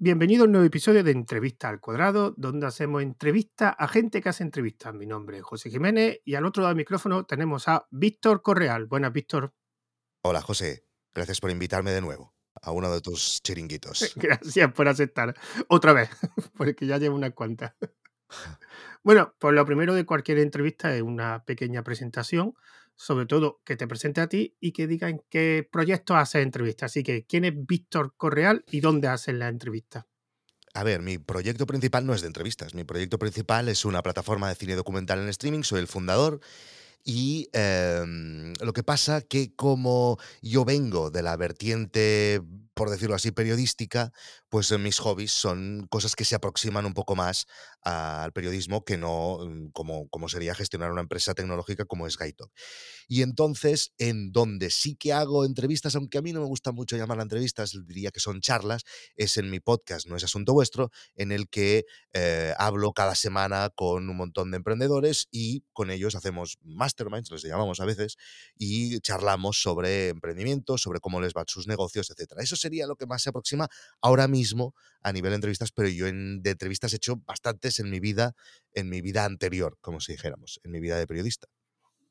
Bienvenido a un nuevo episodio de Entrevista al Cuadrado, donde hacemos entrevista a gente que hace entrevistas. Mi nombre es José Jiménez y al otro lado del micrófono tenemos a Víctor Correal. Buenas, Víctor. Hola, José. Gracias por invitarme de nuevo a uno de tus chiringuitos. Gracias por aceptar. Otra vez, porque ya llevo unas cuantas. Bueno, pues lo primero de cualquier entrevista es una pequeña presentación, sobre todo que te presente a ti y que diga en qué proyecto haces entrevistas. Así que, ¿quién es Víctor Correal y dónde haces la entrevista? A ver, mi proyecto principal no es de entrevistas. Mi proyecto principal es una plataforma de cine documental en streaming. Soy el fundador y em, lo que pasa que como yo vengo de la vertiente, por decirlo así, periodística, pues eh, mis hobbies son cosas que se aproximan un poco más al periodismo que no mm, como, como sería gestionar una empresa tecnológica como es Gaitok. Y entonces, en donde sí que hago entrevistas, aunque a mí no me gusta mucho llamar entrevistas, diría que son charlas, es en mi podcast, no es asunto vuestro, en el que eh, hablo cada semana con un montón de emprendedores y con ellos hacemos masterminds, los llamamos a veces, y charlamos sobre emprendimiento, sobre cómo les van sus negocios, etc. Eso sería lo que más se aproxima ahora mismo a nivel de entrevistas, pero yo en, de entrevistas he hecho bastantes en mi vida, en mi vida anterior, como si dijéramos, en mi vida de periodista.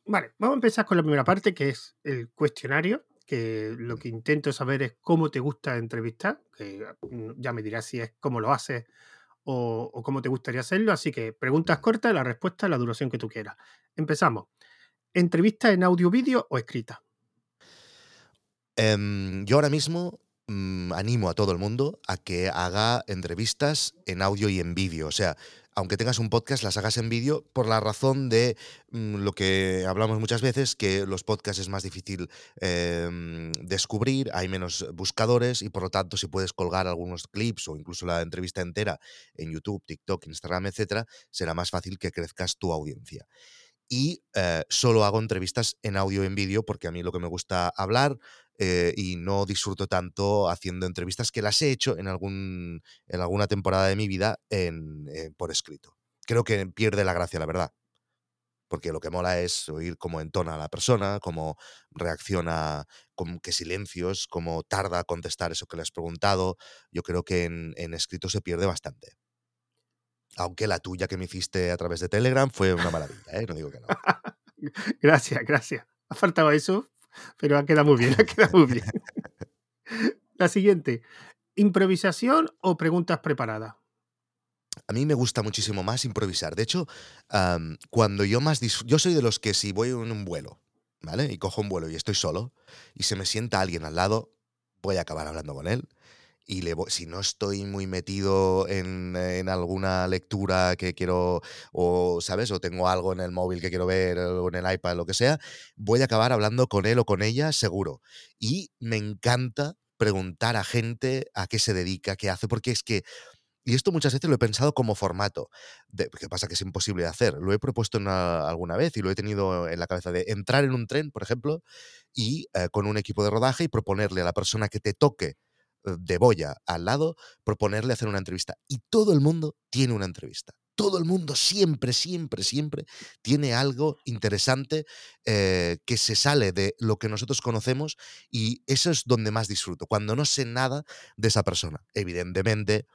Vale, vamos a empezar con la primera parte, que es el cuestionario, que lo que intento saber es cómo te gusta entrevistar, que mm, ya me dirás si es cómo lo haces o, cómo te gustaría hacerlo. Así que preguntas cortas, la respuesta, la duración que tú quieras. Empezamos. ¿Entrevista en audio, vídeo o escrita? Em, yo ahora mismo mm, animo a todo el mundo a que haga entrevistas en audio y en vídeo. O sea, aunque tengas un podcast, las hagas en vídeo por la razón de mm, lo que hablamos muchas veces, que los podcasts es más difícil em, descubrir, hay menos buscadores y por lo tanto si puedes colgar algunos clips o incluso la entrevista entera en YouTube, TikTok, Instagram, etcétera, será más fácil que crezcas tu audiencia y eh, solo hago entrevistas en audio y en vídeo porque a mí lo que me gusta hablar eh, y no disfruto tanto haciendo entrevistas que las he hecho en, algún, en alguna temporada de mi vida en, eh, por escrito. Creo que pierde la gracia, la verdad. Porque lo que mola es oír cómo entona la persona, cómo reacciona, con qué silencios, cómo tarda a contestar eso que le has preguntado. Yo creo que en, en escrito se pierde bastante. Aunque la tuya que me hiciste a través de Telegram fue una maravilla, ¿eh? No digo que no. gracias, gracias. Ha faltado eso, pero ha quedado muy bien, ha quedado muy bien. la siguiente, ¿improvisación o preguntas preparadas? A mí me gusta muchísimo más improvisar. De hecho, cuando yo más... Yo soy de los que si voy en un vuelo, ¿vale? Y cojo un vuelo y estoy solo, y se me sienta alguien al lado, voy a acabar hablando con él y si no estoy muy metido en, alguna lectura que quiero, o, ¿sabes? O tengo algo en el móvil que quiero ver, o en el iPad, lo que sea, voy a acabar hablando con él o con ella, seguro. Y me encanta preguntar a gente a qué se dedica, qué hace, porque es que y esto muchas veces lo he pensado como formato. De, ¿Qué pasa? Que es imposible de hacer. Lo he propuesto alguna vez y lo he tenido en la cabeza de entrar en un tren, por ejemplo, y eh, con un equipo de rodaje y proponerle a la persona que te toque de Boya al lado, proponerle hacer una entrevista. Y todo el mundo tiene una entrevista. Todo el mundo siempre, siempre, siempre tiene algo interesante eh, que se sale de lo que nosotros conocemos y eso es donde más disfruto, cuando no sé nada de esa persona. Evidentemente,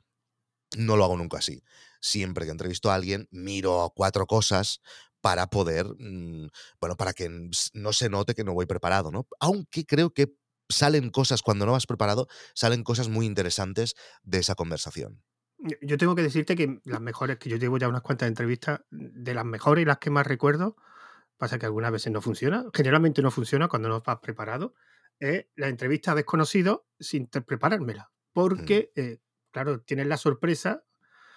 no lo hago nunca así. Siempre que entrevisto a alguien, miro cuatro cosas para poder, mm, bueno, para que no se note que no voy preparado, ¿no? Aunque creo que salen cosas, cuando no vas preparado, salen cosas muy interesantes de esa conversación. Yo tengo que decirte que las mejores, que yo llevo ya unas cuantas entrevistas, de las mejores y las que más recuerdo, pasa que algunas veces no funciona, generalmente no funciona cuando no vas preparado, es la entrevista a desconocidos sin preparármela. Mm. Porque, eh, claro, tienes la sorpresa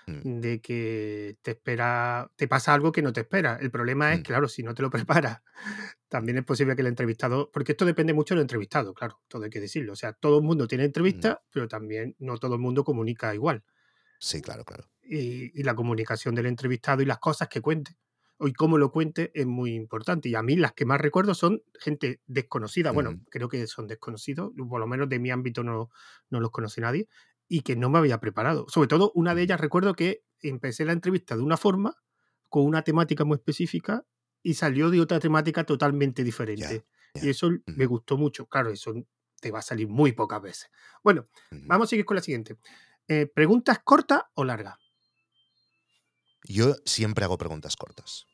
Mm. de que te espera, te pasa algo que no te espera. El problema es, mm. claro, si no te lo preparas, también es posible que el entrevistado, porque esto depende mucho del entrevistado, claro, todo hay que decirlo. O sea, todo el mundo tiene mm. entrevista, pero también no todo el mundo comunica igual. Sí, claro, claro. Y, la comunicación del entrevistado y las cosas que cuente y cómo lo cuente es muy importante. Y a mí las que más recuerdo son gente desconocida. Bueno, creo que son desconocidos, por lo menos de mi ámbito no, no los conoce nadie y que no me había preparado. Sobre todo, una de ellas recuerdo que empecé la entrevista de una forma, con una temática muy específica, y salió de otra temática totalmente diferente. Y eso me gustó mucho. Claro, eso te va a salir muy pocas veces. Bueno, vamos a seguir con la siguiente. Eh, ¿Preguntas cortas o largas? Yo siempre hago preguntas cortas.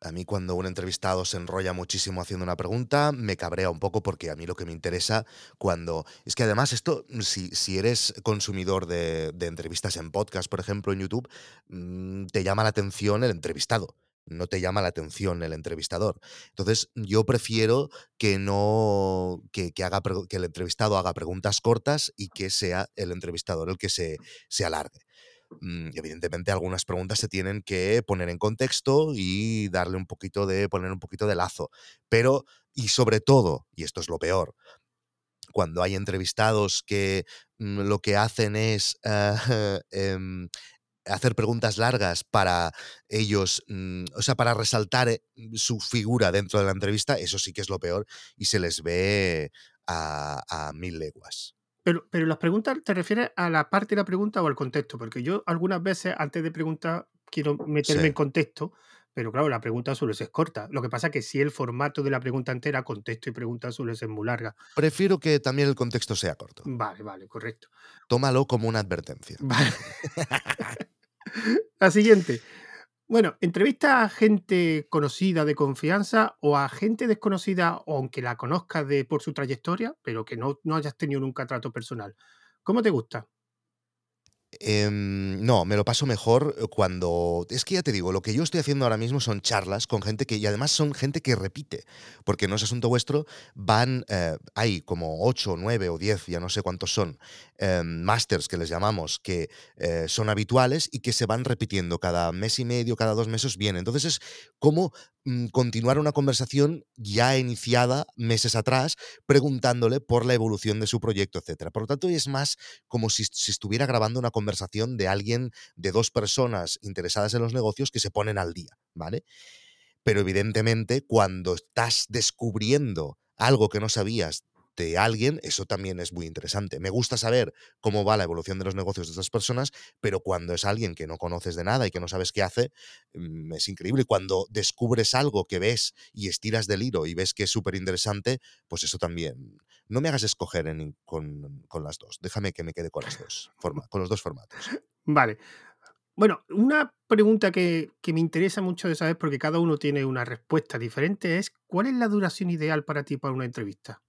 A mí cuando un entrevistado se enrolla muchísimo haciendo una pregunta, me cabrea un poco porque a mí lo que me interesa cuando... Es que además esto, si, si eres consumidor de, de entrevistas en podcast, por ejemplo, en YouTube, mm, te llama la atención el entrevistado no te llama la atención el entrevistador. Entonces, yo prefiero que no que, que haga, que el entrevistado haga preguntas cortas y que sea el entrevistador el que se, se alargue. Mm, evidentemente, algunas preguntas se tienen que poner en contexto y darle un poquito de, poner un poquito de lazo. Pero, y sobre todo, y esto es lo peor, cuando hay entrevistados que mm, lo que hacen es eh, em, hacer preguntas largas para ellos, mm, o sea, para resaltar eh, su figura dentro de la entrevista, eso sí que es lo peor y se les ve a, a mil leguas. Pero, pero las preguntas, ¿te refieres a la parte de la pregunta o al contexto? Porque yo algunas veces antes de preguntar quiero meterme en contexto, pero claro, la pregunta suele ser corta. Lo que pasa es que si el formato de la pregunta entera, contexto y pregunta suele ser muy larga. Prefiero que también el contexto sea corto. Vale, vale, correcto. Tómalo como una advertencia. Vale. La siguiente. Bueno, ¿entrevista a gente conocida de confianza o a gente desconocida, aunque la conozcas de, por su trayectoria, pero que no, no hayas tenido nunca trato personal? ¿Cómo te gusta? Em, no, me lo paso mejor eh, cuando... Es que ya te digo, lo que yo estoy haciendo ahora mismo son charlas con gente que... Y además son gente que repite, porque no es asunto vuestro, van... eh, hay como 8, 9 o 10, ya no sé cuántos son, em, masters que les llamamos, que eh, son habituales y que se van repitiendo cada mes y medio, cada dos meses vienen. Entonces es como mm, continuar una conversación ya iniciada meses atrás, preguntándole por la evolución de su proyecto, etcétera. Por lo tanto, es más como si, si estuviera grabando una conversación de alguien, de dos personas interesadas en los negocios que se ponen al día, ¿vale? Pero evidentemente, cuando estás descubriendo algo que no sabías de alguien, eso también es muy interesante. Me gusta saber cómo va la evolución de los negocios de estas personas, pero cuando es alguien que no conoces de nada y que no sabes qué hace, mm, es increíble. Cuando descubres algo que ves y estiras del hilo y ves que es súper interesante, pues eso también. No me hagas escoger en- con, con las dos. Déjame que me quede con las dos, forma- con los dos formatos. Vale. Bueno, una pregunta que, que me interesa mucho de saber, porque cada uno tiene una respuesta diferente, es ¿cuál es la duración ideal para ti para una entrevista?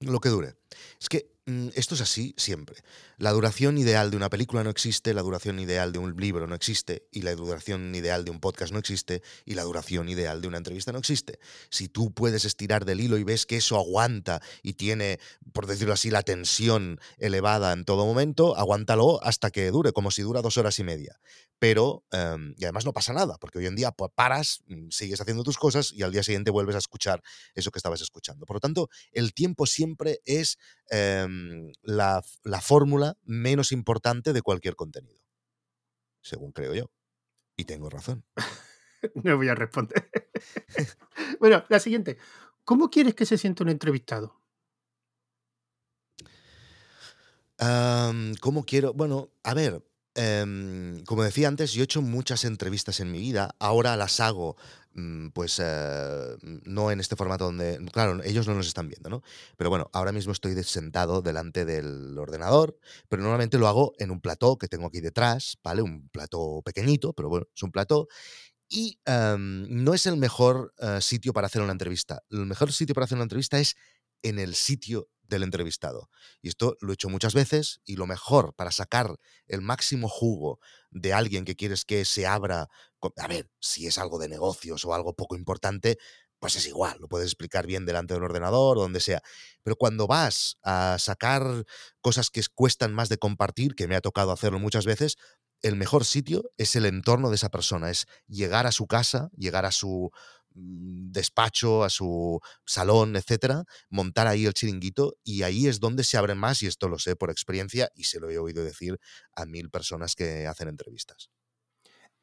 Lo que dure. Es que esto es así siempre. La duración ideal de una película no existe, la duración ideal de un libro no existe, y la duración ideal de un podcast no existe, y la duración ideal de una entrevista no existe. Si tú puedes estirar del hilo y ves que eso aguanta y tiene, por decirlo así, la tensión elevada en todo momento, aguántalo hasta que dure, como si dura dos horas y media. Pero, em, y además no pasa nada, porque hoy en día pues, paras, mm, sigues haciendo tus cosas y al día siguiente vuelves a escuchar eso que estabas escuchando. Por lo tanto, el tiempo siempre es em, la, la fórmula menos importante de cualquier contenido. Según creo yo. Y tengo razón. No voy a responder. bueno, la siguiente. ¿Cómo quieres que se sienta un entrevistado? ¿Cómo quiero? Bueno, a ver, em, como decía antes, yo he hecho muchas entrevistas en mi vida. Ahora las hago, mm, pues, eh, no en este formato donde, claro, ellos no nos están viendo, ¿no? Pero bueno, ahora mismo estoy sentado delante del ordenador, pero normalmente lo hago en un plató que tengo aquí detrás, ¿vale? Un plató pequeñito, pero bueno, es un plató. Y em, no es el mejor eh, sitio para hacer una entrevista. El mejor sitio para hacer una entrevista es en el sitio del entrevistado. Y esto lo he hecho muchas veces y lo mejor para sacar el máximo jugo de alguien que quieres que se abra, a ver, si es algo de negocios o algo poco importante, pues es igual, lo puedes explicar bien delante de un ordenador o donde sea. Pero cuando vas a sacar cosas que cuestan más de compartir, que me ha tocado hacerlo muchas veces, el mejor sitio es el entorno de esa persona, es llegar a su casa, llegar a su despacho, a su salón, etcétera, montar ahí el chiringuito y ahí es donde se abren más y esto lo sé por experiencia y se lo he oído decir a mil personas que hacen entrevistas.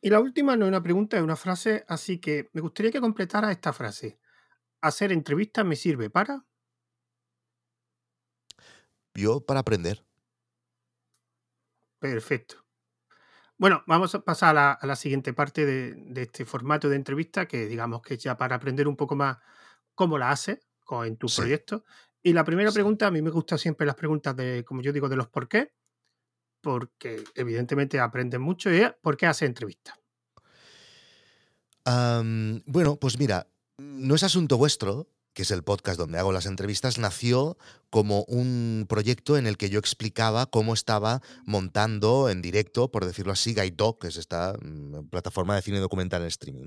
Y la última no es una pregunta, es una frase, así que me gustaría que completara esta frase. Hacer entrevistas me sirve para... Yo para aprender. Perfecto. Bueno, vamos a pasar a la, a la siguiente parte de, de este formato de entrevista, que digamos que es ya para aprender un poco más cómo la haces en tus Sí, proyectos. Y la primera sí. pregunta, a mí me gustan siempre las preguntas de, como yo digo, de los por qué. porque evidentemente aprendes mucho y ¿por qué haces entrevistas? bueno, pues mira, no es asunto vuestro, que es el podcast donde hago las entrevistas, nació como un proyecto en el que yo explicaba cómo estaba montando en directo, por decirlo así, Dog, que es esta mm, plataforma de cine documental en streaming.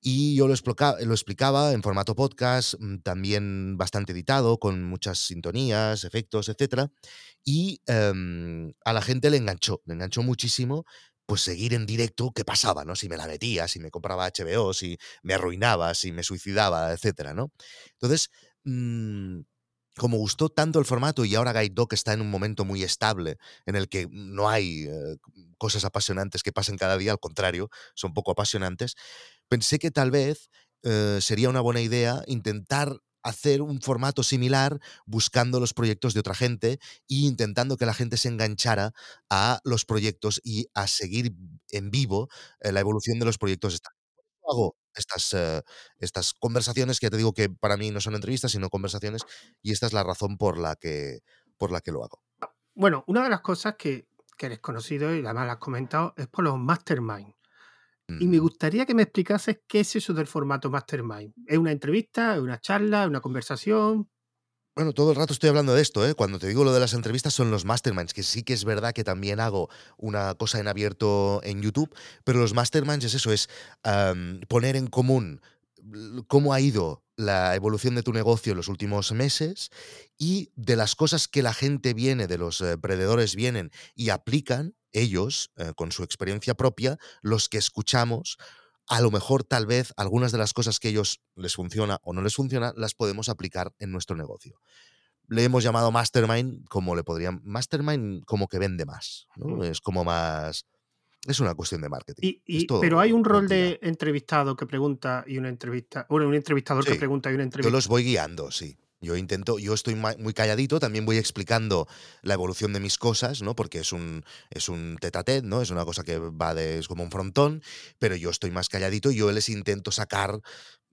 Y yo lo explicaba, lo explicaba en formato podcast, mm, también bastante editado, con muchas sintonías, efectos, etc. Y em, a la gente le enganchó, le enganchó muchísimo pues seguir en directo qué pasaba, ¿no? Si me la metía, si me compraba HBO, si me arruinaba, si me suicidaba, etcétera, ¿no? Entonces, mm, como gustó tanto el formato y ahora Guide Dog está en un momento muy estable en el que no hay eh, cosas apasionantes que pasen cada día, al contrario, son poco apasionantes, pensé que tal vez eh, sería una buena idea intentar hacer un formato similar buscando los proyectos de otra gente e intentando que la gente se enganchara a los proyectos y a seguir en vivo eh, la evolución de los proyectos. Hago estas, eh, estas conversaciones que ya te digo que para mí no son entrevistas, sino conversaciones, y esta es la razón por la que, por la que lo hago. Bueno, una de las cosas que, que eres conocido y además lo has comentado es por los mastermind. Y me gustaría que me explicases qué es eso del formato Mastermind. ¿Es una entrevista? ¿Es una charla? ¿Es una conversación? Bueno, todo el rato estoy hablando de esto, ¿eh? Cuando te digo lo de las entrevistas son los masterminds, que sí que es verdad que también hago una cosa en abierto en YouTube, pero los masterminds es eso, es poner en común cómo ha ido la evolución de tu negocio en los últimos meses y de las cosas que la gente viene, de los eh, vienen y aplican ellos, eh, con su experiencia propia, los que escuchamos, a lo mejor tal vez algunas de las cosas que ellos les funciona o no les funciona, las podemos aplicar en nuestro negocio. Le hemos llamado Mastermind como le podrían. Mastermind como que vende más. ¿no? Es como más. Es una cuestión de marketing. pero hay un rol de entrevistado que pregunta y una entrevista. Bueno, un entrevistador que pregunta y una entrevista. Yo los voy guiando, sí. Yo intento, yo estoy muy calladito, también voy explicando la evolución de mis cosas, ¿no? Porque es un, es un tete ¿no? Es una cosa que va de, es como un frontón, pero yo estoy más calladito y yo les intento sacar,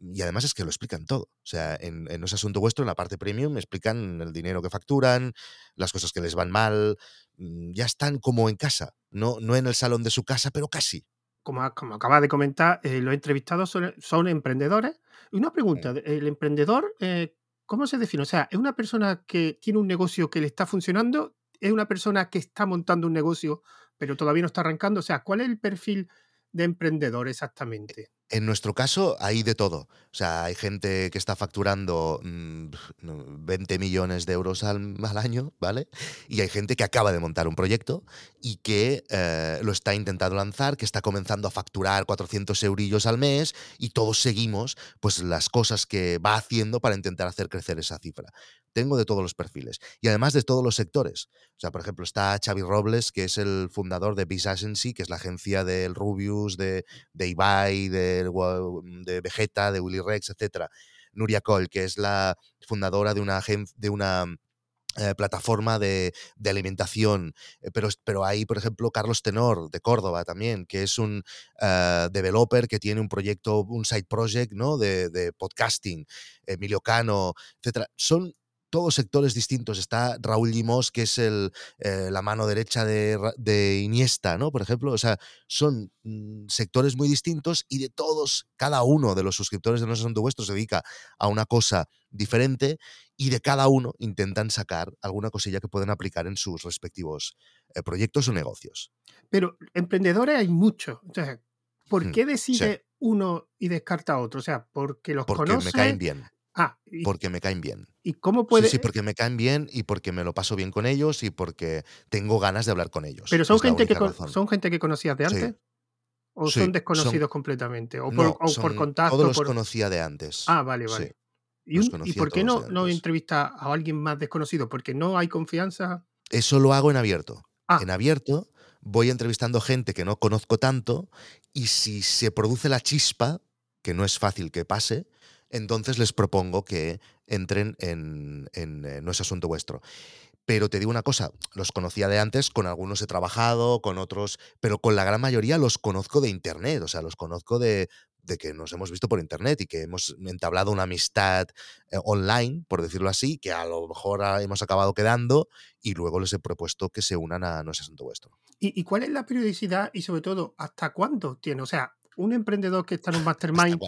y además es que lo explican todo. O sea, en, en ese asunto vuestro, en la parte premium, explican el dinero que facturan, las cosas que les van mal, mm, ya están como en casa, no, no en el salón de su casa, pero casi. Como, como acaba de comentar, eh, los entrevistados son, son, emprendedores. Y una pregunta, ¿el emprendedor eh, ¿Cómo se define? O sea, ¿es una persona que tiene un negocio que le está funcionando? ¿Es una persona que está montando un negocio pero todavía no está arrancando? O sea, ¿cuál es el perfil de emprendedor exactamente? En nuestro caso hay de todo. O sea, hay gente que está facturando 20 mm, millones de euros al, año, ¿vale? Y hay gente que acaba de montar un proyecto y que eh, lo está intentando lanzar, que está comenzando a facturar 400 eurillos al mes y todos seguimos pues las cosas que va haciendo para intentar hacer crecer esa cifra tengo de todos los perfiles y además de todos los sectores. O sea, por ejemplo, está Xavi Robles, que es el fundador de Biz Agency, que es la agencia del Rubius, de, de Ibai, de, de Vegeta, de Willy Rex, etc. Nuria Coll, que es la fundadora de una, de una eh, plataforma de, alimentación, eh, pero, pero hay, por ejemplo, Carlos Tenor de Córdoba también, que es un eh, developer que tiene un proyecto, un side project, ¿no? De, de podcasting, Emilio Cano, etcétera. Son todos sectores distintos. Está Raúl Limos, que es el, eh, la mano derecha de, Iniesta, ¿no? Por ejemplo, o sea, son mm, sectores muy distintos y de todos, cada uno de los suscriptores de No Asunto Vuestro se dedica a una cosa diferente y de cada uno intentan sacar alguna cosilla que pueden aplicar en sus respectivos eh, proyectos o negocios. Pero emprendedores hay muchos. ¿por hmm, qué decide uno y descarta a otro? O sea, porque los porque me caen bien. Ah, porque me caen bien. ¿Y cómo puede...? Sí, sí, porque me caen bien y porque me lo paso bien con ellos y porque tengo ganas de hablar con ellos. ¿Pero son, gente que, son gente que conocías de antes? ¿O son desconocidos completamente? ¿O por, por contacto? Todos los conocía de antes. Ah, vale, vale. ¿Y, por qué no, no entrevista a alguien más desconocido? ¿Porque no hay confianza? Eso lo hago en abierto. Ah. En abierto voy entrevistando gente que no conozco tanto y si se produce la chispa, que no es fácil que pase, entonces les propongo que entren en, eh, No es asunto vuestro. Pero te digo una cosa, los conocía de antes, con algunos he trabajado, con otros, pero con la gran mayoría los conozco de internet, o sea, los conozco de, de que nos hemos visto por internet y que hemos entablado una amistad eh, online, por decirlo así, que a lo mejor ah, hemos acabado quedando y luego les he propuesto que se unan a No es asunto vuestro. ¿Y, y cuál es la periodicidad y sobre todo hasta cuándo tiene? O sea, un emprendedor que está en un mastermind?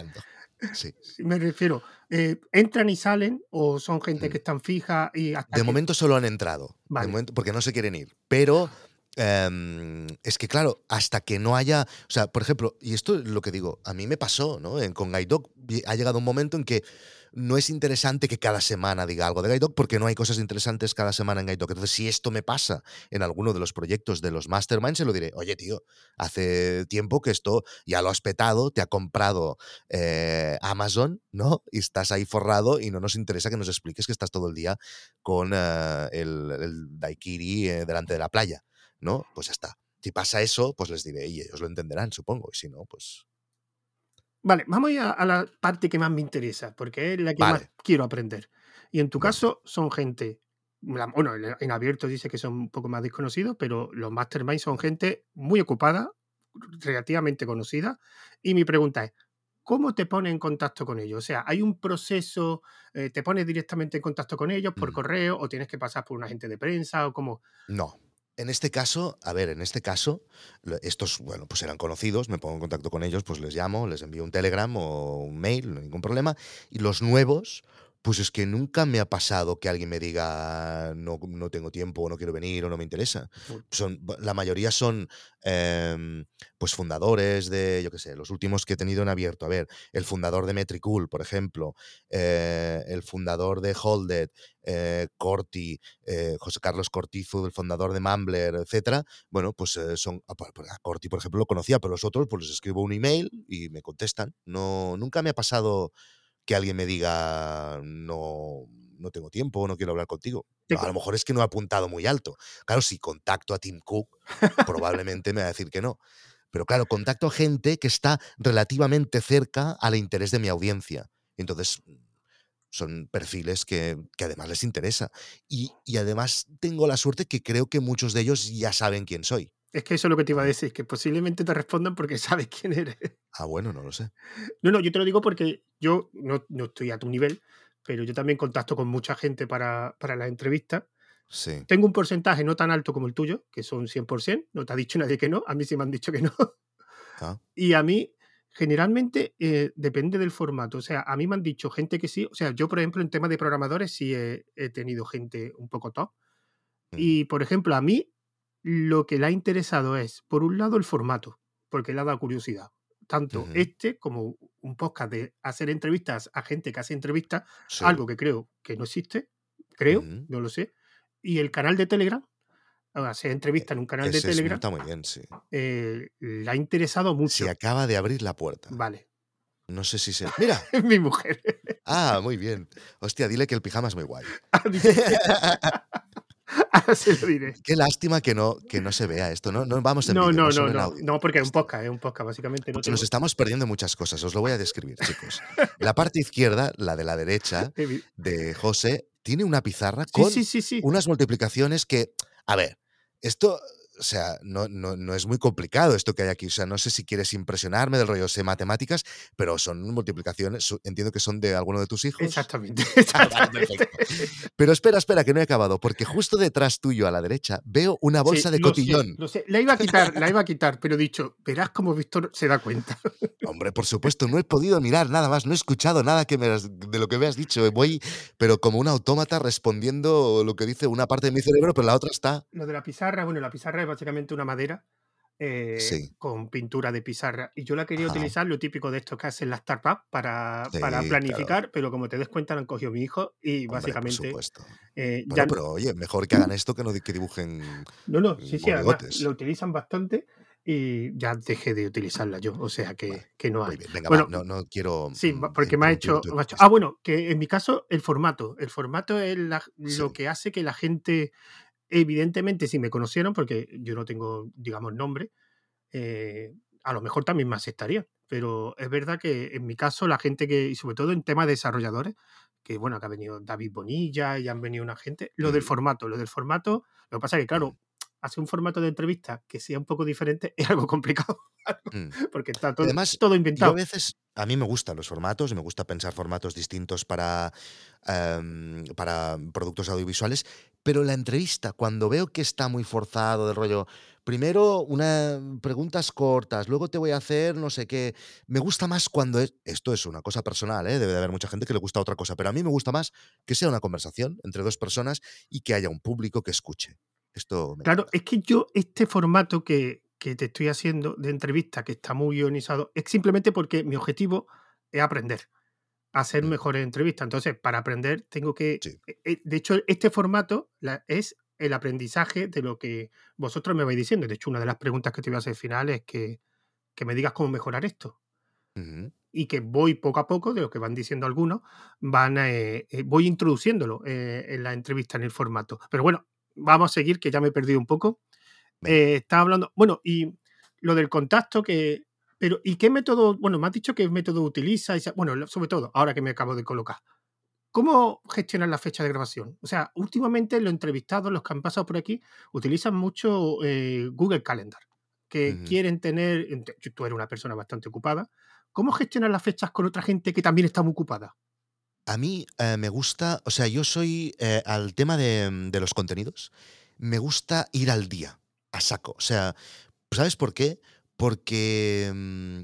Sí. me refiero, eh, ¿entran y salen o son gente Mm. que están fija y hasta De que- momento solo han entrado, de Vale. momento- porque no se quieren ir. Pero em, es que, claro, hasta que no haya. O sea, por ejemplo, y esto es lo que digo, a mí me pasó, ¿no? En, con vi- ha llegado un momento en que no es interesante que cada semana diga algo de Guide Dog porque no hay cosas interesantes cada semana en Guide Dog. Entonces, si esto me pasa en alguno de los proyectos de los Masterminds, se lo diré, oye, tío, hace tiempo que esto ya lo has petado, te ha comprado eh, Amazon, ¿no? Y estás ahí forrado y no nos interesa que nos expliques que estás todo el día con eh, el, el daiquiri eh, delante de la playa, ¿no? Pues ya está. Si pasa eso, pues les diré y ellos lo entenderán, supongo. Y si no, pues Vale, vamos a ir a, la parte que más me interesa, porque es la que más quiero aprender. Y en tu caso son gente, bueno, en abierto dice que son un poco más desconocidos, pero los masterminds son gente muy ocupada, relativamente conocida. Y mi pregunta es, ¿cómo te pones en contacto con ellos? O sea, ¿hay un proceso, eh, te pones directamente en contacto con ellos por Mm. correo o tienes que pasar por un agente de prensa o cómo? no. En este caso, a ver, en este caso, estos, bueno, pues eran conocidos, me pongo en contacto con ellos, pues les llamo, les envío un telegram o un mail, ningún problema. Y los nuevos, pues es que nunca me ha pasado que alguien me diga no, no tengo tiempo o no quiero venir o no me interesa. Son, la mayoría son em, pues fundadores de, yo qué sé, los últimos que he tenido en abierto. A ver, el fundador de Metricool, por ejemplo, eh, el fundador de Holded, eh, Corti, eh, José Carlos Cortizo, el fundador de Mumbler, etcétera. Bueno, pues son. A Corti, por ejemplo, lo conocía, pero los otros, pues les escribo un email y me contestan. No, nunca me ha pasado que alguien me diga no, no tengo tiempo, no quiero hablar contigo. No, a lo mejor es que no he apuntado muy alto. Claro, si contacto a Tim Cook, probablemente me va a decir que no. Pero claro, contacto a gente que está relativamente cerca al interés de mi audiencia. Entonces, son perfiles que, que además les interesa. Y, y además tengo la suerte que creo que muchos de ellos ya saben quién soy. Es que eso es lo que te iba a decir, que posiblemente te respondan porque sabes quién eres. Ah, bueno, no lo sé. No, no, yo te lo digo porque yo no, no estoy a tu nivel, pero yo también contacto con mucha gente para, para las entrevistas. Sí. Tengo un porcentaje no tan alto como el tuyo, que son 100%, no te ha dicho nadie que no, a mí sí me han dicho que no. Ah, Y a mí, generalmente, eh, depende del formato. O sea, a mí me han dicho gente que sí. O sea, yo, por ejemplo, en tema de programadores sí he, he tenido gente un poco top. mm, Y, por ejemplo, a mí lo que le ha interesado es, por un lado, el formato, porque le ha dado curiosidad. Tanto ujú, este como un podcast de hacer entrevistas a gente que hace entrevistas, sí, algo que creo que no existe, creo, ujú. no lo sé. Y el canal de Telegram, hacer entrevistas en un canal de Ese es- Telegram, está muy bien, sí. eh, le ha interesado mucho. Se acaba de abrir la puerta. Vale, No sé si se. ¡Mira! es mi mujer. Ah, muy bien. Hostia, dile que el pijama es muy guay. Se lo diré. Qué lástima que no, que no se vea esto. No, no vamos en No, no, no no, en no, porque es un podcast, es un podcast, básicamente. No Porque nos estamos perdiendo muchas cosas. Os lo voy a describir, chicos. La parte izquierda, la de la derecha, de José, tiene una pizarra con sí, sí, sí. unas multiplicaciones que, a ver, esto, o sea, no, no, no es muy complicado esto que hay aquí. O sea, no sé si quieres impresionarme del rollo, sé matemáticas, pero son multiplicaciones, entiendo que son de alguno de tus hijos. Exactamente, Ah, exactamente. Pero espera, espera, que no he acabado, porque justo detrás tuyo a la derecha veo una bolsa Sí, de sé, cotillón. lo sé. La iba a quitar, la iba a quitar, pero he dicho, verás cómo Víctor se da cuenta. Hombre, por supuesto, no he podido mirar nada más, no he escuchado nada que me has- de lo que me has dicho. Voy, pero como un autómata respondiendo lo que dice una parte de mi cerebro, pero la otra está. Lo de la pizarra, bueno, la pizarra es básicamente una madera eh, Sí. con pintura de pizarra. Y yo la quería Ajá. utilizar, lo típico de esto que hacen las startups para, para planificar, pero como te des cuenta, lo han cogido mi hijo y Hombre, por básicamente supuesto. eh, Bueno, ya pero oye, mejor que hagan esto que no que dibujen No, no, sí, sí, además lo utilizan bastante y ya dejé de utilizarla yo, o sea que, Vale, que no hay. bien, venga, Bueno, va, no, no quiero. Sí, mm, porque me ha hecho, tu me ha hecho- entrevista. Ah, bueno, que en mi caso el formato. El formato es la- lo que hace que la gente, evidentemente, si me conocieran, porque yo no tengo, digamos, nombre, eh, a lo mejor también me aceptaría. Pero es verdad que en mi caso, la gente que, y sobre todo en temas de desarrolladores, que bueno, que ha venido David Bonilla y han venido una gente, lo del formato, lo del formato, lo que pasa es que, claro, hacer un formato de entrevista que sea un poco diferente es algo complicado. Mm. porque está todo, además, todo yo a inventado. veces, a mí me gustan los formatos, me gusta pensar formatos distintos para, em, para productos audiovisuales, pero la entrevista, cuando veo que está muy forzado del rollo, primero una preguntas cortas, luego te voy a hacer no sé qué, me gusta más cuando es, esto es una cosa personal, ¿eh? debe de haber mucha gente que le gusta otra cosa, pero a mí me gusta más que sea una conversación entre dos personas y que haya un público que escuche. Esto me Claro, encanta. es que yo este formato que, que te estoy haciendo de entrevista, que está muy guionizado, es simplemente porque mi objetivo es aprender hacer mejores entrevistas. Entonces, para aprender tengo que... sí, eh, eh, De hecho, este formato la- es el aprendizaje de lo que vosotros me vais diciendo. De hecho, una de las preguntas que te voy a hacer al final es que, que me digas cómo mejorar esto. Y que voy poco a poco, de lo que van diciendo algunos, van eh, eh, voy introduciéndolo eh, en la entrevista, en el formato. Pero bueno, vamos a seguir, que ya me he perdido un poco. Eh, estaba hablando, bueno, y lo del contacto que, pero ¿y qué método? Bueno, me has dicho qué método utiliza, bueno, sobre todo, ahora que me acabo de colocar. ¿Cómo gestionan la fecha de grabación? O sea, últimamente los entrevistados, los que han pasado por aquí, utilizan mucho eh, Google Calendar, que quieren tener, tú eres una persona bastante ocupada, ¿cómo gestionan las fechas con otra gente que también está muy ocupada? A mí eh, me gusta, o sea, yo soy eh, al tema de, mm, de los contenidos, me gusta ir al día, a saco. O sea, ¿sabes por qué? Porque mm,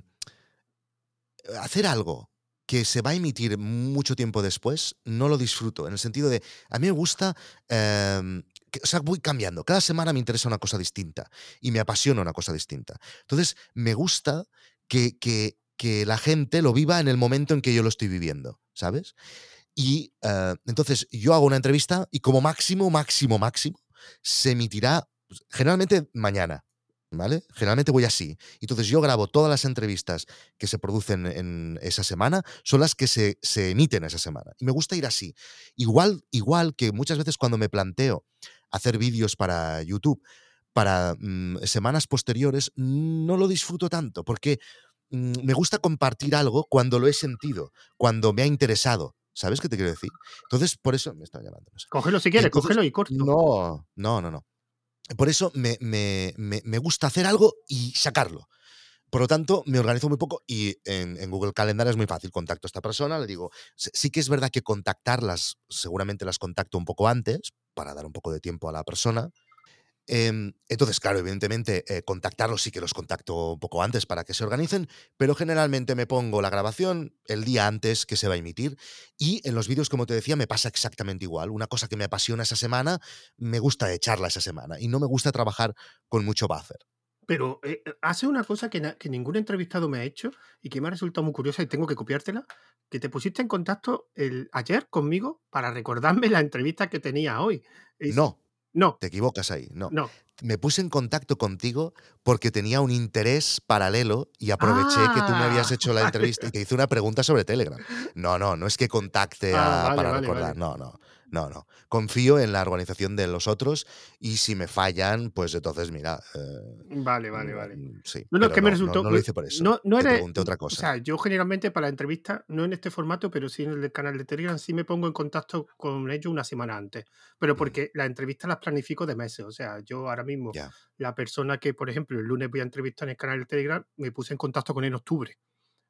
hacer algo que se va a emitir mucho tiempo después, no lo disfruto. En el sentido de, a mí me gusta, em, que- o sea, voy cambiando. Cada semana me interesa una cosa distinta y me apasiona una cosa distinta. Entonces, me gusta que, que- que la gente lo viva en el momento en que yo lo estoy viviendo, ¿sabes? Y eh, entonces yo hago una entrevista y como máximo, máximo, máximo, se emitirá pues, generalmente mañana, ¿vale? Generalmente voy así. Entonces yo grabo todas las entrevistas que se producen en esa semana, son las que se, se emiten esa semana. Y me gusta ir así. Igual, igual que muchas veces cuando me planteo hacer vídeos para YouTube, para mm, semanas posteriores, no lo disfruto tanto, porque mm, me gusta compartir algo cuando lo he sentido, cuando me ha interesado. ¿Sabes qué te quiero decir? Entonces, por eso me está llamando. no sé. Cógelo si quieres, entonces, cógelo y corto. no, no, no, no. Por eso me, me- me- me gusta hacer algo y sacarlo. Por lo tanto, me organizo muy poco y en, en Google Calendar es muy fácil. Contacto a esta persona, le digo, "Sí- que es verdad que contactarlas, seguramente las contacto un poco antes para dar un poco de tiempo a la persona. Em, entonces, claro, evidentemente, eh, contactarlos sí que los contacto un poco antes para que se organicen, pero generalmente me pongo la grabación el día antes que se va a emitir y en los vídeos, como te decía, me pasa exactamente igual. Una cosa que me apasiona esa semana, me gusta echarla esa semana y no me gusta trabajar con mucho buffer. Pero eh, eh, hace una cosa que, que ningún entrevistado me ha hecho y que me ha resultado muy curiosa y tengo que copiártela, que te pusiste en contacto el, ayer conmigo para recordarme la entrevista que tenía hoy. Es- No, no, te equivocas ahí, no. no. Me puse en contacto contigo porque tenía un interés paralelo y aproveché que tú me habías Ah, hecho la entrevista y te hice una pregunta sobre Telegram. No, no, no es que contacte Ah, a- vale, para vale, recordar, vale. no, no, no, no. Confío en la organización de los otros y si me fallan, pues entonces mira, eh, Vale, vale, mm, vale. mm, sí, No, no, que me no, no, resultó. no lo me- hice por eso. No, no Te eres. pregunté otra O cosa. sea, yo generalmente para entrevistas, no en este formato, pero sí en el canal de Telegram, sí me pongo en contacto con ellos una semana antes. Pero Mm, porque las entrevistas las planifico de meses. O sea, yo ahora mismo, la persona que, por ejemplo, el lunes voy a entrevistar en el canal de Telegram, me puse en contacto con él en octubre.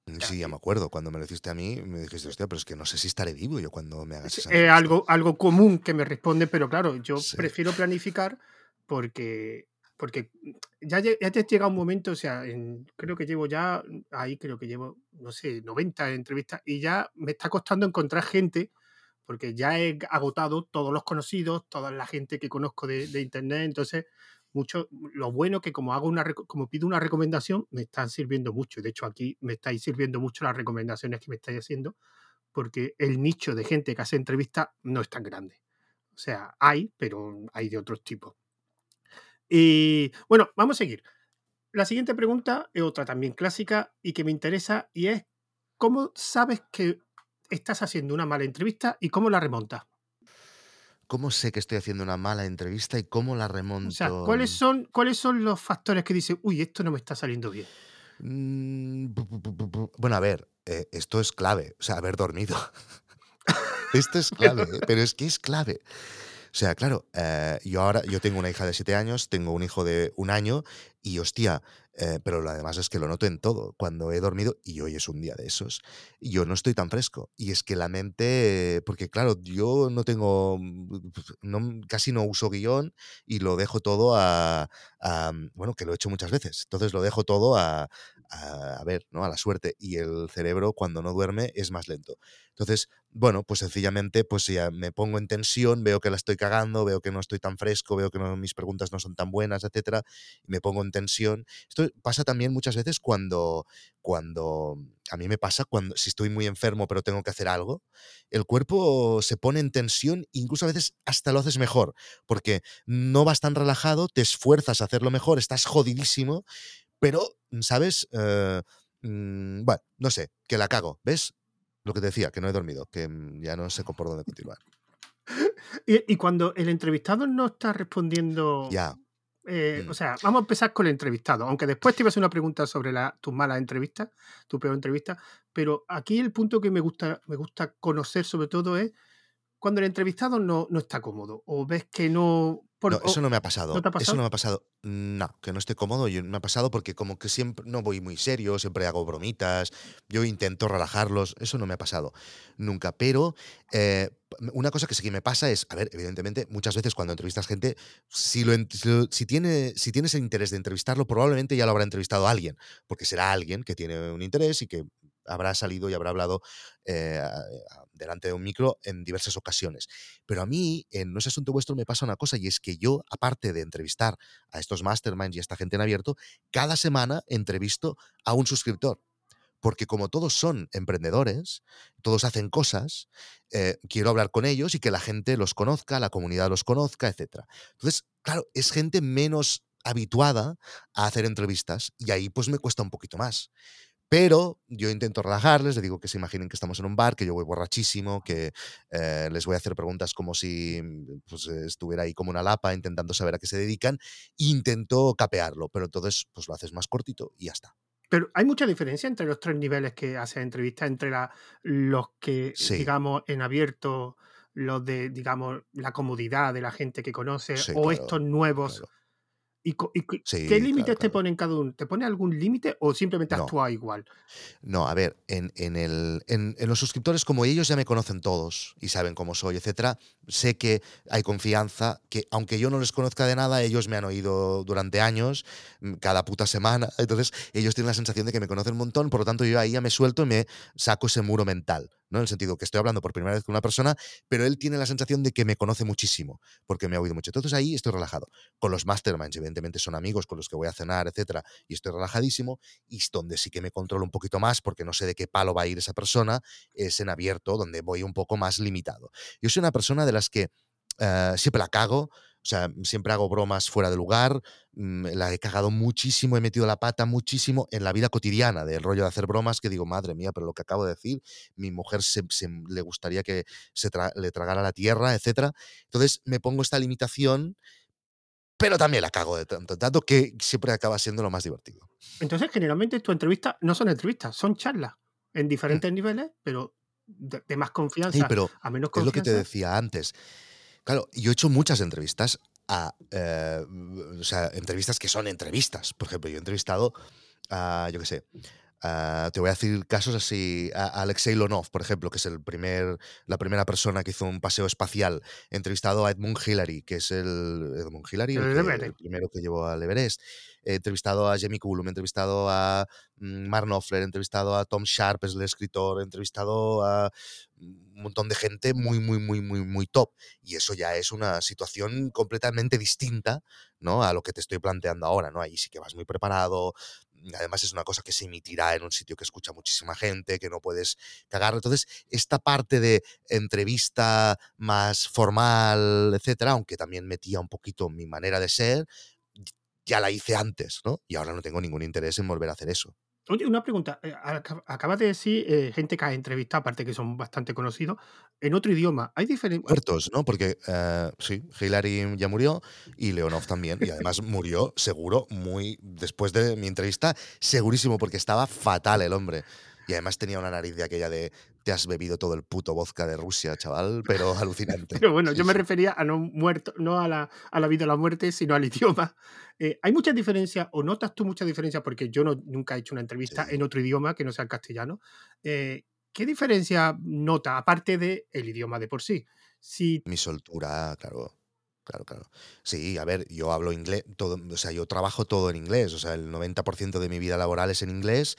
Mm, Sí, ya me acuerdo. Cuando me lo hiciste a mí, me dijiste, hostia, pero es que no sé si estaré vivo yo cuando me hagas es esa es entrevista. algo, algo común que me responde, pero claro, yo Sí. prefiero planificar porque. Porque ya, lle- ya te llega un momento, o sea, en- creo que llevo ya, ahí creo que llevo, no sé, 90 entrevistas y ya me está costando encontrar gente porque ya he agotado todos los conocidos, toda la gente que conozco de, de internet, entonces mucho lo bueno que como hago una como pido una recomendación me están sirviendo mucho, de hecho aquí me estáis sirviendo mucho las recomendaciones que me estáis haciendo porque el nicho de gente que hace entrevistas no es tan grande. O sea, hay, pero hay de otros tipos. Y bueno, vamos a seguir. La siguiente pregunta es otra también clásica y que me interesa y es ¿cómo sabes que estás haciendo una mala entrevista y cómo la remontas? ¿Cómo sé que estoy haciendo una mala entrevista y cómo la O sea, remonto? ¿cuáles son, ¿cuáles son los factores que dicen, uy, esto no me está saliendo bien? Mm, bu- bu- bu- bu- bu- Bueno, a ver, eh, esto es clave, o sea, haber dormido. Esto es clave, pero es que es clave. Sea, claro, eh, yo ahora yo tengo una hija de siete años, tengo un hijo de un año y hostia, eh, pero lo además es que lo noto en todo. Cuando he dormido, y hoy es un día de esos, yo no estoy tan fresco. Y es que la mente, porque claro, yo no tengo, mm, no, casi no uso guion y lo dejo todo a, a- bueno, que lo he hecho muchas veces. Entonces lo dejo todo a, a, ver, ¿no? A la suerte. Y el cerebro cuando no duerme es más lento. Entonces, bueno, pues sencillamente, pues ya me pongo en tensión, veo que la estoy cagando, veo que no estoy tan fresco, veo que mis preguntas no son tan buenas, etcétera, me pongo en tensión. Esto pasa también muchas veces cuando, cuando a mí me pasa cuando si estoy muy enfermo pero tengo que hacer algo, el cuerpo se pone en tensión, incluso a veces hasta lo haces mejor, porque no vas tan relajado, te esfuerzas a hacerlo mejor, estás jodidísimo, pero, ¿sabes? Eh, mm, bueno, no sé, que la cago, ¿ves? Lo que te decía, que no he dormido, que mm, ya no sé por dónde continuar. Y, y cuando el entrevistado no está respondiendo, Ya. eh, o mm, sea, vamos a empezar con el entrevistado, aunque después te iba a hacer una pregunta sobre la, tus malas entrevistas, tu peor entrevista, pero aquí el punto que me gusta, me gusta conocer sobre todo es cuando el entrevistado no, no está cómodo o ves que no... por- No, eso no me ha ¿No pasado. te ha Eso no me ha pasado. No, que no esté cómodo. Yo, me ha pasado porque como que siempre no voy muy serio, siempre hago bromitas, yo intento relajarlos. Eso no me ha pasado nunca. Pero eh, una cosa que sí que me pasa es, a ver, evidentemente, muchas veces cuando entrevistas gente, si, lo, si, tiene, si tienes el interés de entrevistarlo, probablemente ya lo habrá entrevistado alguien, porque será alguien que tiene un interés y que habrá salido y habrá hablado eh, delante de un micro en diversas ocasiones. Pero a mí, en No es asunto vuestro, me pasa una cosa y es que yo, aparte de entrevistar a estos masterminds y a esta gente en abierto, cada semana entrevisto a un suscriptor. Porque como todos son emprendedores, todos hacen cosas, eh, quiero hablar con ellos y que la gente los conozca, la comunidad los conozca, etc. Entonces, claro, es gente menos habituada a hacer entrevistas y ahí pues me cuesta un poquito más. Pero yo intento relajarles, les digo que se imaginen que estamos en un bar, que yo voy borrachísimo, que eh, les voy a hacer preguntas como si mm, pues, estuviera ahí como una lapa intentando saber a qué se dedican. Intento capearlo, pero entonces pues lo haces más cortito y ya está. Pero hay mucha diferencia entre los tres niveles que haces entrevistas, entre la, los que, Sí, digamos, en abierto, los de, digamos, la comodidad de la gente que conoce, sí, o claro, estos nuevos. claro. ¿Y, co- y co- qué claro, límites te claro. ponen cada uno? ¿Te pone algún límite o simplemente No, actúa igual? No, a ver, en, en el, en, en los suscriptores, como ellos ya me conocen todos y saben cómo soy, etcétera, sé que hay confianza, que aunque yo no les conozca de nada, ellos me han oído durante años, mm, cada puta semana. Entonces, ellos tienen la sensación de que me conocen un montón, por lo tanto, yo ahí ya me suelto y me saco ese muro mental, ¿no? En el sentido que estoy hablando por primera vez con una persona, pero él tiene la sensación de que me conoce muchísimo, porque me ha oído mucho. Entonces, ahí estoy relajado. Con los masterminds, evidentemente, son amigos con los que voy a cenar, etcétera, y estoy relajadísimo y donde sí que me controlo un poquito más porque no sé de qué palo va a ir esa persona, es en abierto, donde voy un poco más limitado. Yo soy una persona de las que eh, siempre la cago, o sea, siempre hago bromas fuera de lugar, mm, la he cagado muchísimo, he metido la pata muchísimo en la vida cotidiana, del rollo de hacer bromas que digo, madre mía, pero lo que acabo de decir, mi mujer se, se- le gustaría que se tra- le tragara la tierra, etcétera. Entonces me pongo esta limitación, pero también la cago de tanto tanto que siempre acaba siendo lo más divertido. Entonces, generalmente tus entrevistas no son entrevistas, son charlas en Mm. diferentes niveles, pero de, de más Sí, confianza pero a menos es lo que te confianza. decía antes. Claro, yo he hecho muchas entrevistas a, eh, o sea, entrevistas que son entrevistas. Por ejemplo, yo he entrevistado a, yo qué sé, a- te voy a decir casos así, a Alexei Lonov, por ejemplo, que es el primer, la primera persona que hizo un paseo espacial. Entrevistado a Edmund Hillary, que es el, Edmund Hillary, el, El que, Everest. el primero que llevó al Everest. He entrevistado a Jamie Cullum, he entrevistado a mm, Mark Knopfler, he entrevistado a Tom Sharp, es el escritor, he entrevistado a un montón de gente muy, muy, muy, muy, muy top. Y eso ya es una situación completamente distinta, ¿no? A lo que te estoy planteando ahora, ¿no? Ahí sí que vas muy preparado. Además es una cosa que se emitirá en un sitio que escucha muchísima gente, que no puedes cagar. Entonces, esta parte de entrevista más formal, etcétera, aunque también metía un poquito mi manera de ser, ya la hice antes, ¿no? Y ahora no tengo ningún interés en volver a hacer eso. Oye, una pregunta. eh, aca- Acabas de decir eh, gente que has entrevistado, aparte que son bastante conocidos, en otro idioma. ¿Hay diferencia? Muertos, ¿no? Porque eh, sí, Hillary ya murió y Leonov también. Y además murió, seguro, muy después de mi entrevista, segurísimo, porque estaba fatal el hombre. Y además tenía una nariz de aquella de te has bebido todo el puto vodka de Rusia, chaval, pero alucinante. Pero bueno, Sí, yo me sí. refería a no muerto, no a la, a la vida o la muerte, sino al idioma. Eh, ¿Hay muchas diferencias o notas tú muchas diferencias? Porque yo no, nunca he hecho una entrevista Sí. en otro idioma que no sea el castellano. Eh, ¿Qué diferencia nota, aparte del el idioma de por sí? Si, Mi soltura, claro. Claro, claro. Sí, a ver, yo hablo inglés, todo, o sea, yo trabajo todo en inglés, o sea, el 90% de mi vida laboral es en inglés,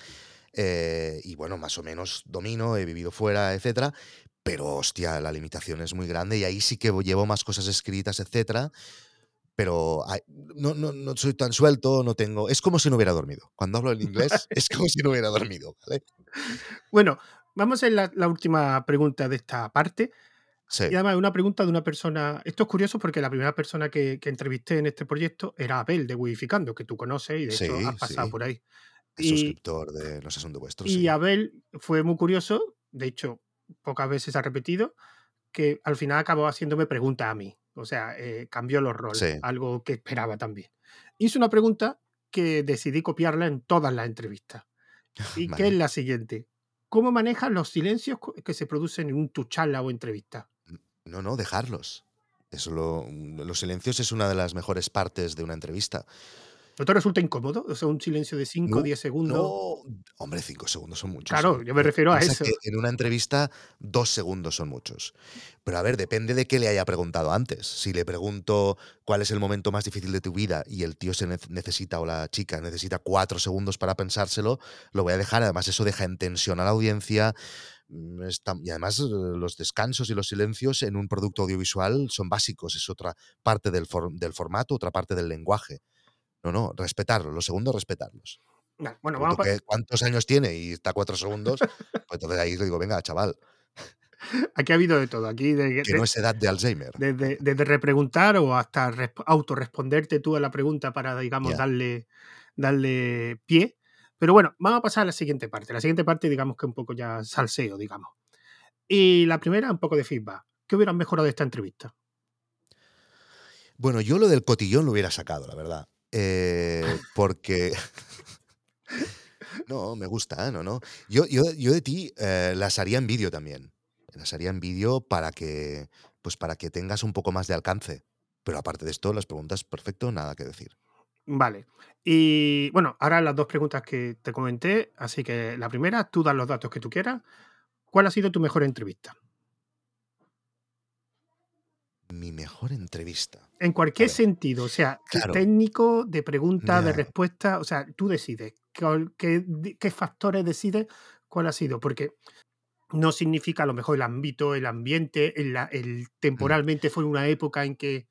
eh, y bueno, más o menos domino, he vivido fuera, etcétera, pero hostia, la limitación es muy grande y ahí sí que llevo más cosas escritas, etcétera, pero hay- no, no, no soy tan suelto, no tengo. Es como si no hubiera dormido. Cuando hablo en inglés, es como si no hubiera dormido, ¿vale? bueno, vamos a la, la última pregunta de esta parte. Sí, Y además, una pregunta de una persona. Esto es curioso porque la primera persona que, que entrevisté en este proyecto era Abel de Widificando, que tú conoces y de hecho sí, has pasado sí. por ahí. Es Y, suscriptor de son de vuestros, y sí. Abel fue muy curioso, de hecho, pocas veces ha repetido, que al final acabó haciéndome preguntas a mí. O sea, eh, cambió los roles, Sí, algo que esperaba también. Hizo una pregunta que decidí copiarla en todas las entrevistas. Y que es vale. la siguiente. ¿Cómo manejas los silencios que se producen en un tu charla o entrevista? No, no, dejarlos. Eso lo- los silencios es una de las mejores partes de una entrevista. ¿No te resulta incómodo? O sea, un silencio de 5 o No, 10 segundos. no. Hombre, cinco segundos son muchos. Claro, yo me refiero a eso. es que en una entrevista, dos segundos son muchos. Pero a ver, depende de qué le haya preguntado antes. Si le pregunto cuál es el momento más difícil de tu vida y el tío se ne- necesita o la chica necesita cuatro segundos para pensárselo, lo voy a dejar. Además, eso deja en tensión a la audiencia. Mm, y además, eh, los descansos y los silencios en un producto audiovisual son básicos. Es otra parte del, for- del formato, otra parte del lenguaje. No, no, respetarlos. Los segundos, respetarlos. Nah, Bueno, vamos que cuántos años tiene y está cuatro segundos, pues entonces ahí le digo, venga, chaval, aquí ha habido de todo. Aquí de- que de- no es edad de Alzheimer. desde, desde repreguntar o hasta resp- autorresponderte tú a la pregunta para, digamos, darle, darle pie. Pero bueno, vamos a pasar a la siguiente parte. La siguiente parte, digamos que un poco ya salseo, digamos. Y la primera, un poco de feedback. ¿Qué hubieran mejorado de esta entrevista? Bueno, yo lo del cotillón lo hubiera sacado, la verdad. Eh, porque. no, me gusta, no, no. Yo, yo, yo de ti eh, las haría en vídeo también. Las haría en vídeo para que. Pues para que tengas un poco más de alcance. Pero aparte de esto, las preguntas, perfecto, nada que decir. Vale. Y bueno, ahora las dos preguntas que te comenté. Así que la primera, tú das los datos que tú quieras. ¿Cuál ha sido tu mejor entrevista? Mi mejor entrevista. En cualquier sentido, o sea, claro. técnico, de pregunta, de respuesta, o sea, tú decides qué, qué factores decides cuál ha sido, porque no significa a lo mejor el ámbito, el ambiente, el, Mm. temporalmente fue una época en que,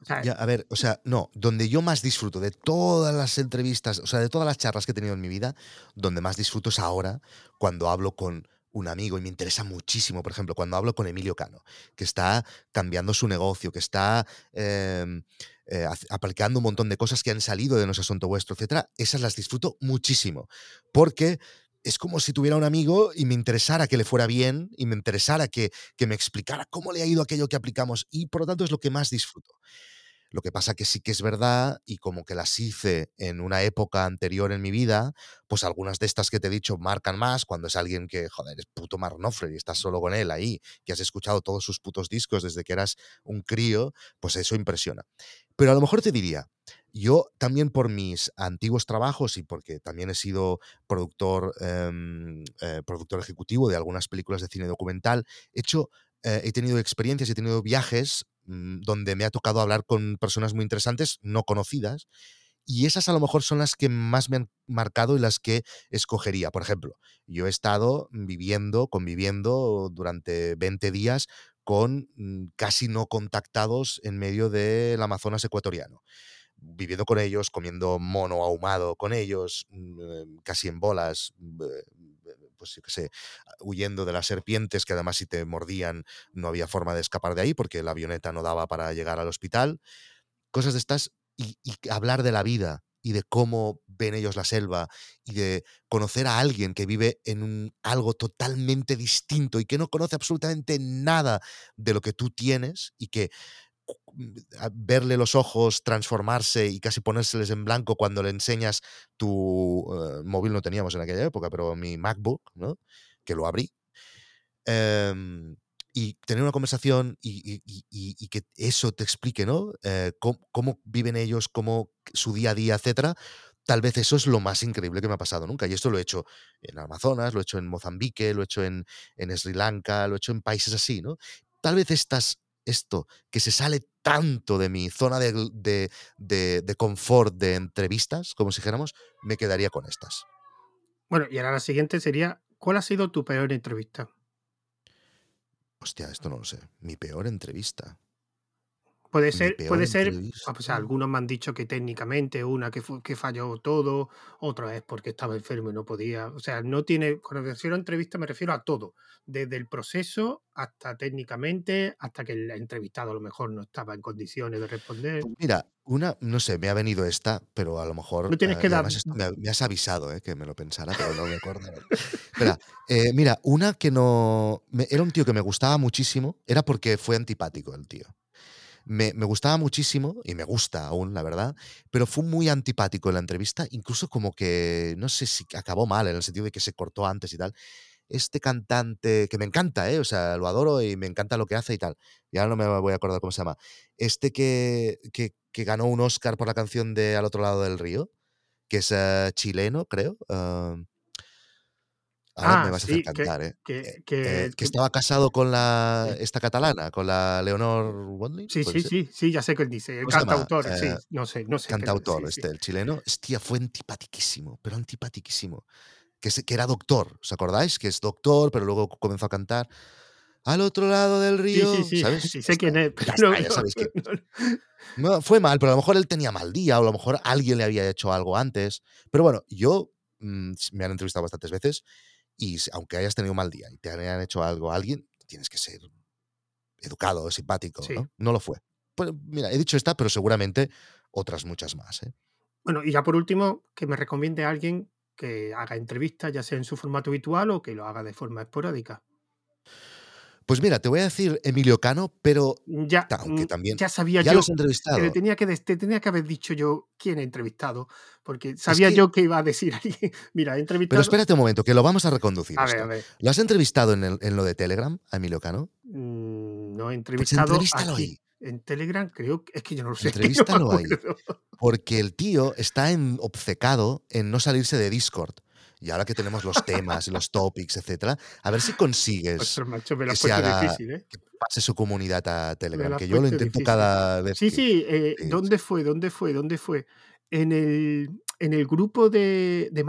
o sea, Ya, a ver, o sea, no, donde yo más disfruto de todas las entrevistas, o sea, de todas las charlas que he tenido en mi vida, donde más disfruto es ahora, cuando hablo con un amigo y me interesa muchísimo, por ejemplo, cuando hablo con Emilio Cano, que está cambiando su negocio, que está em, eh, aplicando un montón de cosas que han salido de nuestro asunto vuestro, etcétera, esas las disfruto muchísimo, porque es como si tuviera un amigo y me interesara que le fuera bien y me interesara que, que me explicara cómo le ha ido aquello que aplicamos y por lo tanto es lo que más disfruto. Lo que pasa que sí que es verdad, y como que las hice en una época anterior en mi vida, pues algunas de estas que te he dicho marcan más cuando es alguien que, joder, es puto Mark Knopfler y estás solo con él ahí, que has escuchado todos sus putos discos desde que eras un crío, pues eso impresiona. Pero a lo mejor te diría, yo también por mis antiguos trabajos y porque también he sido productor, em, eh, productor ejecutivo de algunas películas de cine documental, he hecho eh, he tenido experiencias, he tenido viajes donde me ha tocado hablar con personas muy interesantes, no conocidas, y esas a lo mejor son las que más me han marcado y las que escogería. Por ejemplo, yo he estado viviendo, conviviendo durante 20 días con mm, casi no contactados en medio del Amazonas ecuatoriano viviendo con ellos, comiendo mono ahumado con ellos, mm, casi en bolas, mm, eh, pues yo qué sé, huyendo de las serpientes que además si te mordían no había forma de escapar de ahí porque la avioneta no daba para llegar al hospital. Cosas de estas y, y hablar de la vida y de cómo ven ellos la selva y de conocer a alguien que vive en un, algo totalmente distinto y que no conoce absolutamente nada de lo que tú tienes y que verle los ojos transformarse y casi ponérseles en blanco cuando le enseñas tu eh, móvil no teníamos en aquella época, pero mi MacBook, ¿no? Que lo abrí em, y tener una conversación y, que eso te explique, ¿no? Eh, cómo, cómo viven ellos, cómo su día a día, etcétera. Tal vez eso es lo más increíble que me ha pasado nunca. Y esto lo he hecho en Amazonas, lo he hecho en Mozambique, lo he hecho en, en Sri Lanka, lo he hecho en países así, ¿no? Tal vez estas, esto, que se sale tanto de mi zona de, de, de- de confort de entrevistas, como si dijéramos, me quedaría con estas. Bueno, y ahora la siguiente sería, ¿cuál ha sido tu peor entrevista? Hostia, esto no lo sé. Mi peor entrevista. Puede ser, puede ser, ah, entrevista. pues algunos me han dicho que técnicamente, una que, que falló todo, otra es porque estaba enfermo y no podía. O sea, no tiene, cuando me refiero a entrevista me refiero a todo, desde el proceso hasta técnicamente, hasta que el entrevistado a lo mejor no estaba en condiciones de responder. Pues mira, una, no sé, me ha venido esta, pero a lo mejor. No tienes eh, que dar... me, me has avisado, eh, que me lo pensara, pero no me acuerdo. Espera, eh, mira, una que no. me- era un tío que me gustaba muchísimo, era porque fue antipático el tío. Me, me gustaba muchísimo, y me gusta aún, la verdad, pero fue muy antipático en la entrevista, incluso como que, no sé si acabó mal, en el sentido de que se cortó antes y tal. Este cantante, que me encanta, ¿eh? O sea, lo adoro y me encanta lo que hace y tal. Ya no me voy a acordar cómo se llama. Este que, que, que ganó un Oscar por la canción de Al otro lado del río, que es eh, chileno, creo. ah, ahora me Ah, vas a hacer sí, que, cantar, ¿eh? que, Eh, que, eh, que que- estaba casado con la sí. esta catalana, con la Leonor Wadley, Sí, sí, ser. sí, sí, ya sé que él dice, el cantautor, sí, Eh, no sé, no sé cantautor, sí, sí. este, el chileno. Hostia, fue antipatiquísimo, pero antipatiquísimo. Que, que era doctor, ¿os acordáis? Que es doctor, pero luego comenzó a cantar al otro lado del Sí, río, sí, sí, ¿sabes? sí sé quién es, pero no, ya sabéis es. no, fue mal, pero a lo mejor él tenía mal día o a lo mejor alguien le había hecho algo antes. Pero bueno, yo mm, s- me han entrevistado bastantes veces y aunque hayas tenido mal día y te hayan hecho algo a alguien, tienes que ser educado, simpático, Sí. ¿no? No lo fue. Pues mira, he dicho esta, pero seguramente otras muchas más, ¿eh? Bueno, y ya por último, que me recomiende a alguien que haga entrevistas, ya sea en su formato habitual o que lo haga de forma esporádica. Pues mira, te voy a decir Emilio Cano, pero Ya, ta- aunque mm, también ya sabía ya yo, los entrevistado. tenía que, te tenía que haber dicho yo quién he entrevistado, porque Es sabía que, yo que iba a decir alguien, mira, he pero entrevistado, espérate un momento, que lo vamos a reconducir a ver, a ver, ¿Lo has entrevistado en, el- en lo de Telegram, a Emilio Cano? mm, no he Pues entrevistado aquí, ahí. en Telegram, creo que es que yo no lo sé, que no Entrevístalo ahí. Porque el tío está en- obcecado en no salirse de Discord. Y ahora que tenemos los temas y los topics, etcétera, a ver si consigues Ostras, macho, me lo que se puesto haga, difícil, ¿eh? que pase su comunidad a Telegram, que yo lo intento difícil. cada vez Sí, que... sí, eh, sí, ¿dónde fue? ¿Dónde fue? ¿Dónde fue? En el, en el grupo de, de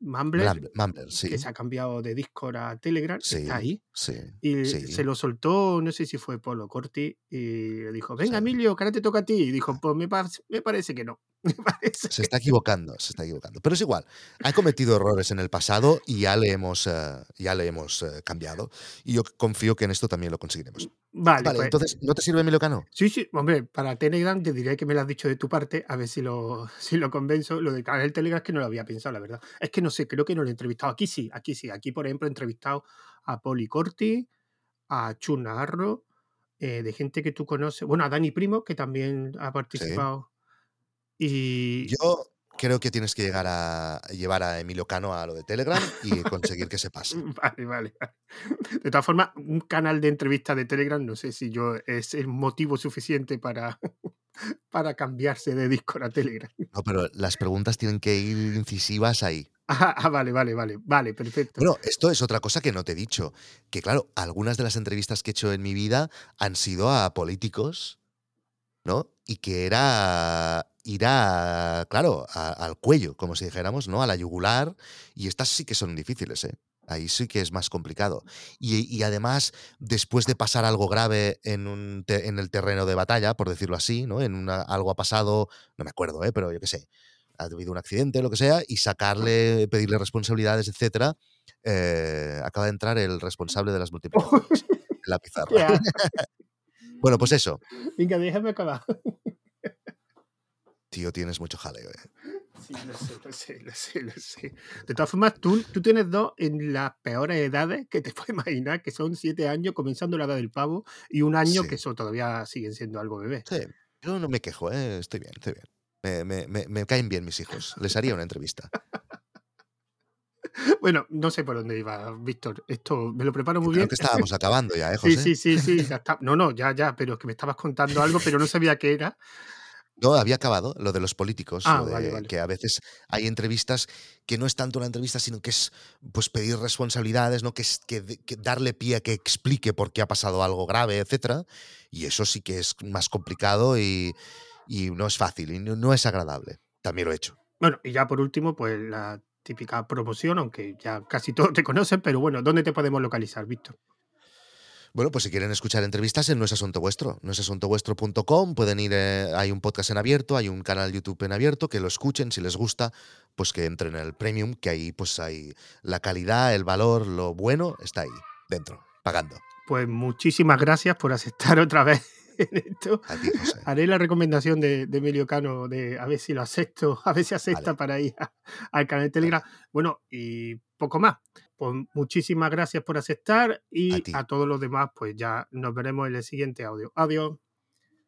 Mumbler, Mumbler, Mumbler, Mumbler, que sí, se ha cambiado de Discord a Telegram, está sí, ahí. sí, Y se sí. lo soltó, no sé si fue Polo Corti, y le dijo, venga sí. Emilio, que ahora te toca a ti. Y dijo, pues me, pa- me parece que no. Me parece Se que está equivocando, se está equivocando. Pero es igual. Ha cometido errores en el pasado y ya le hemos, eh, ya le hemos eh, cambiado. Y yo confío que en esto también lo conseguiremos. Vale, Vale, pues entonces, ¿no te sirve Emilio Cano? sí, sí, hombre, para Telegram te diré que me lo has dicho de tu parte, a ver si lo, si lo convenzo. Lo de cara el Telegram es que no lo había pensado, la verdad. Es que no sé, creo que no lo he entrevistado. Aquí sí, aquí sí. Aquí, por ejemplo, he entrevistado a Poli Corti, a Chus Navarro, eh, de gente que tú conoces. Bueno, a Dani Primo, que también ha Sí. participado. Y. Yo creo que tienes que llegar a llevar a Emilio Cano a lo de Telegram y conseguir que se pase. Vale, vale. vale. De todas formas, un canal de entrevistas de Telegram, no sé si yo es el motivo suficiente para, para cambiarse de Discord a Telegram. No, pero las preguntas tienen que ir incisivas ahí. Ah, ah, vale, vale, vale. Vale, perfecto. Bueno, esto es otra cosa que no te he dicho. Que claro, algunas de las entrevistas que he hecho en mi vida han sido a políticos, ¿no? Y que era ir a, claro, a- al cuello, como si dijéramos, ¿no? A la yugular. Y estas sí que son difíciles, ¿eh? Ahí sí que es más complicado. Y, y además, después de pasar algo grave en, un te- en el terreno de batalla, por decirlo así, ¿no? En una, algo ha pasado, no me acuerdo, ¿eh? Pero yo qué sé, ha habido un accidente, lo que sea, y sacarle, pedirle responsabilidades, etcétera, eh, acaba de entrar el responsable de las multiplicaciones en la pizarra. Bueno, pues eso. Venga, déjame acabar. Tío, tienes mucho jaleo, ¿eh? Sí, lo sé, lo sé, lo sé, lo sé. De todas formas, tú, tú tienes dos en las peores edades que te puedes imaginar, que son siete años comenzando la edad del pavo y un año Sí. que eso todavía siguen siendo algo bebé. Sí, yo no me quejo, ¿eh? Estoy bien, estoy bien. Me, me- me- me caen bien mis hijos. Les haría una entrevista. Bueno, no sé por dónde iba, Víctor. Esto me lo preparo muy Creo bien. que estábamos acabando ya, ¿eh, Sí, José? sí, sí, sí, ya está. No, no, ya, ya, pero es que me estabas contando algo, pero no sabía qué era. No, había acabado lo de los políticos, Ah, lo vale, de vale. que a veces hay entrevistas que no es tanto una entrevista, sino que es pues pedir responsabilidades, ¿no? Que es que, que darle pie a que explique por qué ha pasado algo grave, etcétera. Y eso sí que es más complicado y, y no es fácil y no, no es agradable. También lo he hecho. Bueno, y ya por último, pues la típica promoción, aunque ya casi todos te conocen, pero bueno, ¿dónde te podemos localizar, Víctor? Bueno, pues si quieren escuchar entrevistas en No es Asunto Vuestro, noesasuntovuestro.com, pueden ir, eh, hay un podcast en abierto, hay un canal YouTube en abierto, que lo escuchen, si les gusta, pues que entren en el Premium, que ahí pues hay la calidad, el valor, lo bueno, está ahí, dentro, pagando. Pues muchísimas gracias por aceptar otra vez en esto. A ti, José. Haré la recomendación de, de Emilio Cano de a ver si lo acepto, a ver si acepta Vale. para ir a- al canal de Telegram. Bueno, y poco más. Pues muchísimas gracias por aceptar y a todos los demás, pues ya nos veremos en el siguiente audio. Adiós.